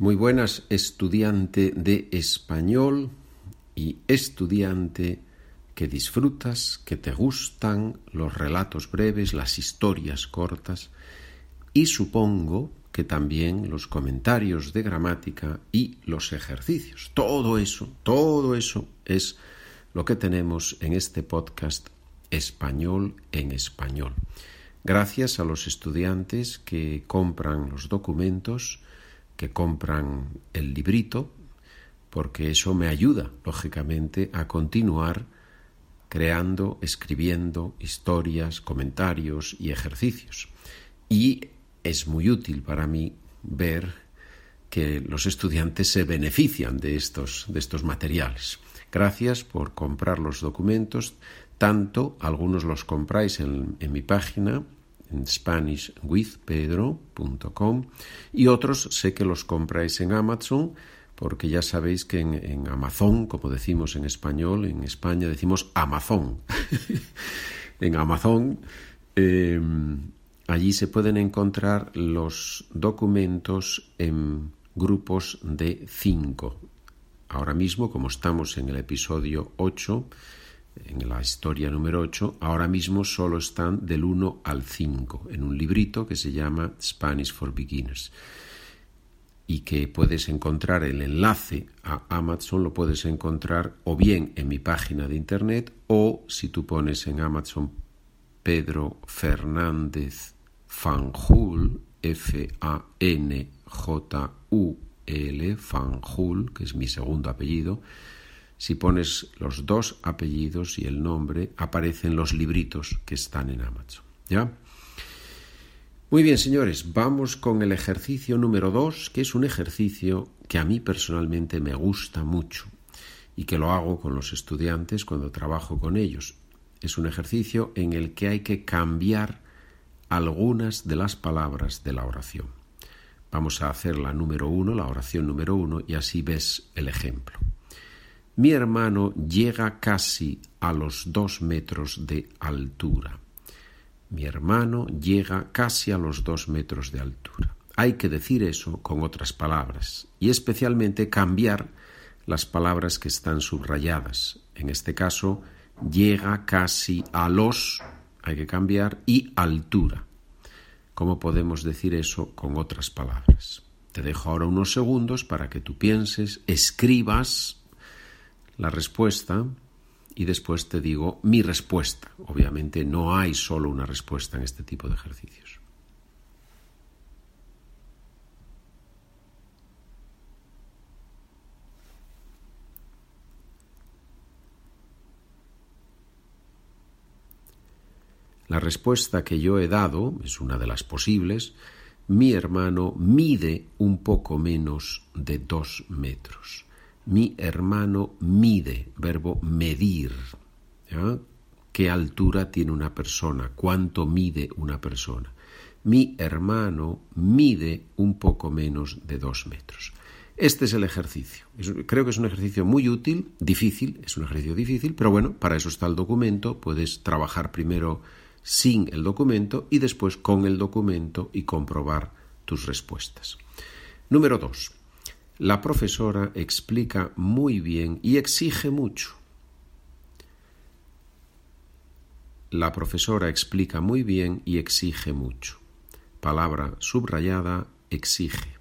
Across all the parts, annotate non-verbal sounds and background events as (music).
Muy buenas, estudiante de español y estudiante que disfrutas, que te gustan los relatos breves, las historias cortas y supongo que también los comentarios de gramática y los ejercicios. Todo eso, todo eso es lo que tenemos en este podcast Español en Español. Gracias a los estudiantes que compran los documentos, que compran el librito, porque eso me ayuda, lógicamente, a continuar creando, escribiendo historias, comentarios y ejercicios. Y es muy útil para mí ver que los estudiantes se benefician de estos, de estos materiales. Gracias por comprar los documentos, tanto algunos los compráis en, en mi página en SpanishWithPedro.com y otros sé que los compráis en Amazon porque ya sabéis que en, Amazon, como decimos en español, en España decimos Amazon. (laughs) en Amazon eh, allí se pueden encontrar los documentos en grupos de cinco. Ahora mismo, como estamos en el episodio 8, en la historia número 8, ahora mismo solo están del 1 al 5 en un librito que se llama Spanish for Beginners y que puedes encontrar el enlace a Amazon, lo puedes encontrar o bien en mi página de internet o si tú pones en Amazon Pedro Fernández Fanjul, F-A-N-J-U-L, Fanjul, que es mi segundo apellido, si pones los dos apellidos y el nombre, aparecen los libritos que están en Amazon. ¿Ya? Muy bien, señores, vamos con el ejercicio número dos, que es un ejercicio que a mí personalmente me gusta mucho y que lo hago con los estudiantes cuando trabajo con ellos. Es un ejercicio en el que hay que cambiar algunas de las palabras de la oración. Vamos a hacer la número uno, la oración número uno, y así ves el ejemplo. Mi hermano llega casi a los dos metros de altura. Mi hermano llega casi a los dos metros de altura. Hay que decir eso con otras palabras y especialmente cambiar las palabras que están subrayadas. En este caso, llega casi a los, hay que cambiar, y altura. ¿Cómo podemos decir eso con otras palabras? Te dejo ahora unos segundos para que tú pienses, escribas la respuesta y después te digo mi respuesta. Obviamente no hay solo una respuesta en este tipo de ejercicios. La respuesta que yo he dado es una de las posibles. Mi hermano mide un poco menos de dos metros. Mi hermano mide, verbo medir. ¿Qué altura tiene una persona? ¿Cuánto mide una persona? Mi hermano mide un poco menos de dos metros. Este es el ejercicio. Creo que es un ejercicio muy útil, difícil, es un ejercicio difícil, pero bueno, para eso está el documento. Puedes trabajar primero sin el documento y después con el documento y comprobar tus respuestas. Número dos. La profesora explica muy bien y exige mucho. La profesora explica muy bien y exige mucho. Palabra subrayada, exige.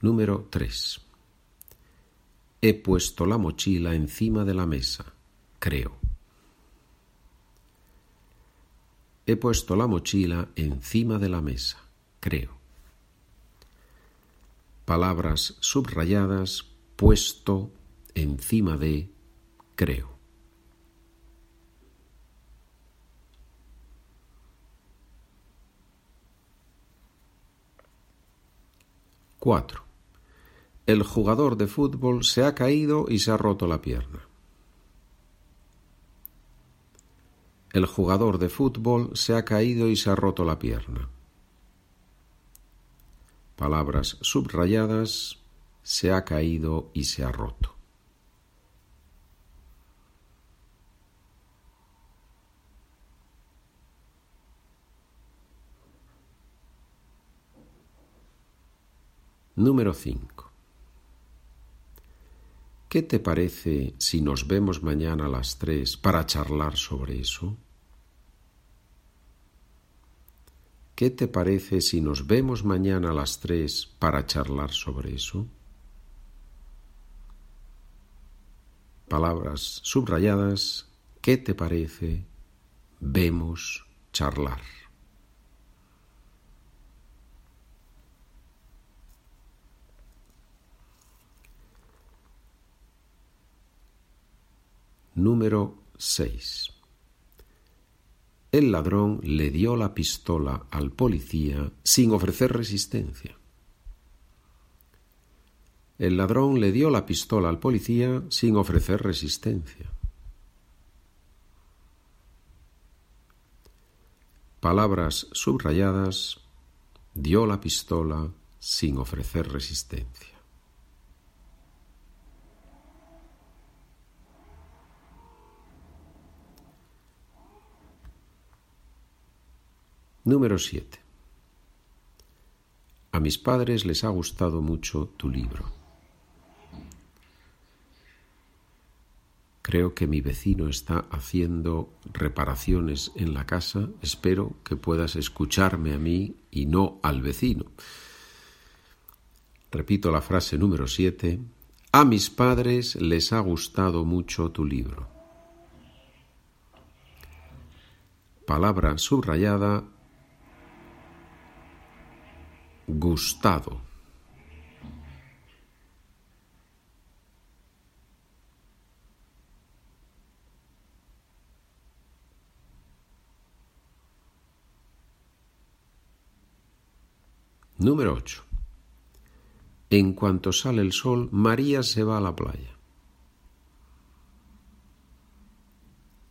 Número 3. He puesto la mochila encima de la mesa, creo. He puesto la mochila encima de la mesa, creo. Palabras subrayadas, puesto encima de, creo. Cuatro. El jugador de fútbol se ha caído y se ha roto la pierna. El jugador de fútbol se ha caído y se ha roto la pierna. Palabras subrayadas. Se ha caído y se ha roto. Número 5. ¿Qué te parece si nos vemos mañana a las tres para charlar sobre eso? ¿Qué te parece si nos vemos mañana a las tres para charlar sobre eso? Palabras subrayadas. ¿Qué te parece? Vemos charlar. Número 6. El ladrón le dio la pistola al policía sin ofrecer resistencia. El ladrón le dio la pistola al policía sin ofrecer resistencia. Palabras subrayadas, dio la pistola sin ofrecer resistencia. Número 7. A mis padres les ha gustado mucho tu libro. Creo que mi vecino está haciendo reparaciones en la casa. Espero que puedas escucharme a mí y no al vecino. Repito la frase número 7. A mis padres les ha gustado mucho tu libro. Palabra subrayada gustado. Número 8. En cuanto sale el sol, María se va a la playa.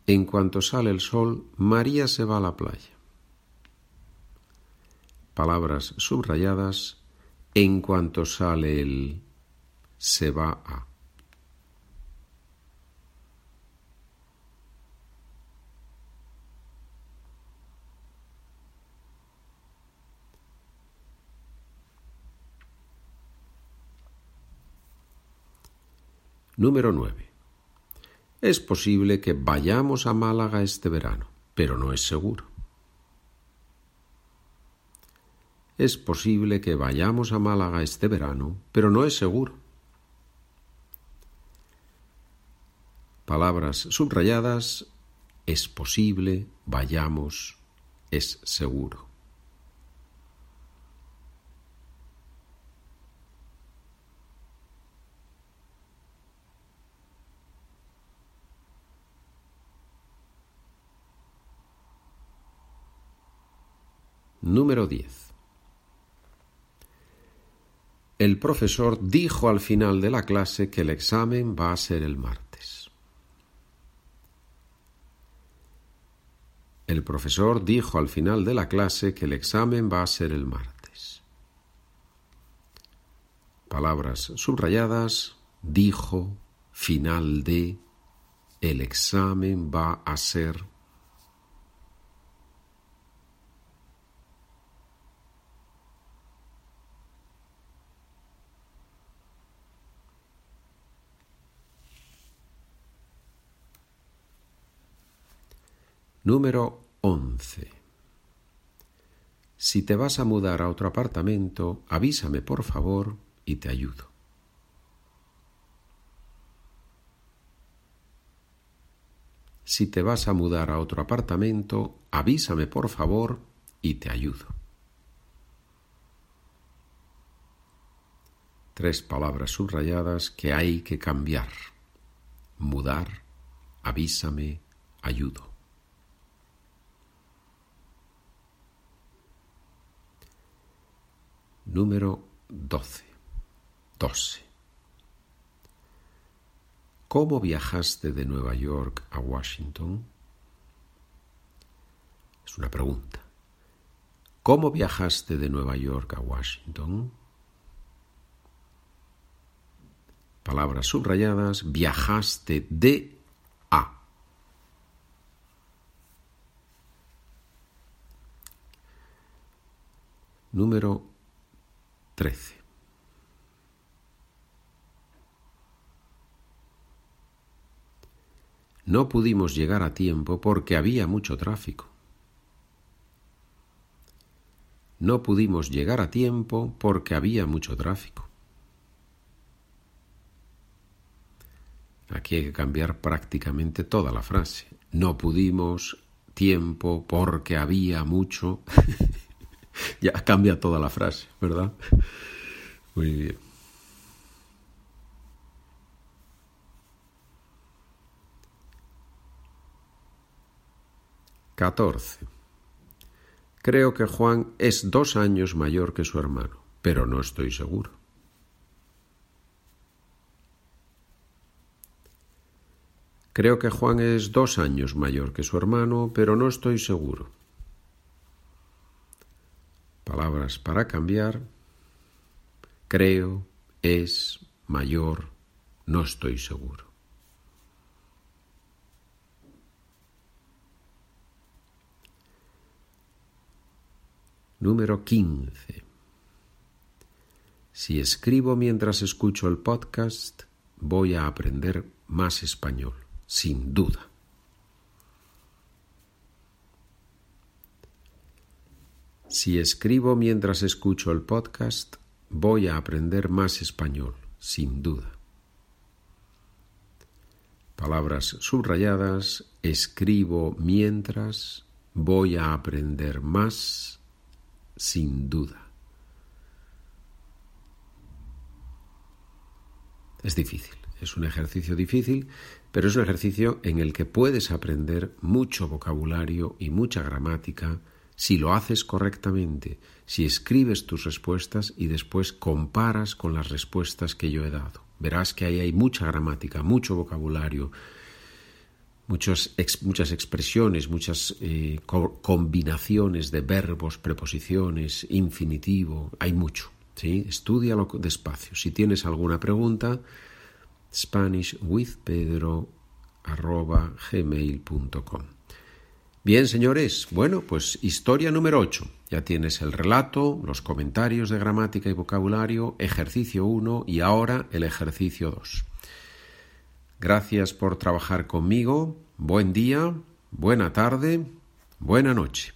En cuanto sale el sol, María se va a la playa palabras subrayadas, en cuanto sale el se va a. Número 9. Es posible que vayamos a Málaga este verano, pero no es seguro. Es posible que vayamos a Málaga este verano, pero no es seguro. Palabras subrayadas. Es posible, vayamos, es seguro. Número 10. El profesor dijo al final de la clase que el examen va a ser el martes. El profesor dijo al final de la clase que el examen va a ser el martes. Palabras subrayadas, dijo, final de, el examen va a ser Número 11. Si te vas a mudar a otro apartamento, avísame por favor y te ayudo. Si te vas a mudar a otro apartamento, avísame por favor y te ayudo. Tres palabras subrayadas que hay que cambiar. Mudar, avísame, ayudo. Número 12. 12. ¿Cómo viajaste de Nueva York a Washington? Es una pregunta. ¿Cómo viajaste de Nueva York a Washington? Palabras subrayadas. Viajaste de a. Número 13. No pudimos llegar a tiempo porque había mucho tráfico. No pudimos llegar a tiempo porque había mucho tráfico. Aquí hay que cambiar prácticamente toda la frase. No pudimos tiempo porque había mucho. (laughs) ya cambia toda la frase, ¿verdad? Muy bien. Catorce. Creo que Juan es dos años mayor que su hermano, pero no estoy seguro. Creo que Juan es dos años mayor que su hermano, pero no estoy seguro. Palabras para cambiar. Creo, es, mayor, no estoy seguro. Número 15. Si escribo mientras escucho el podcast, voy a aprender más español sin duda. Si escribo mientras escucho el podcast, voy a aprender más español, sin duda. Palabras subrayadas, escribo mientras, voy a aprender más, sin duda. Es difícil. Es un ejercicio difícil, pero es un ejercicio en el que puedes aprender mucho vocabulario y mucha gramática si lo haces correctamente, si escribes tus respuestas y después comparas con las respuestas que yo he dado. Verás que ahí hay mucha gramática, mucho vocabulario, muchas expresiones, muchas eh, combinaciones de verbos, preposiciones, infinitivo, hay mucho. ¿sí? Estúdialo despacio. Si tienes alguna pregunta, spanishwithpedro.gmail.com Bien, señores, bueno, pues historia número 8. Ya tienes el relato, los comentarios de gramática y vocabulario, ejercicio 1 y ahora el ejercicio 2. Gracias por trabajar conmigo. Buen día, buena tarde, buena noche.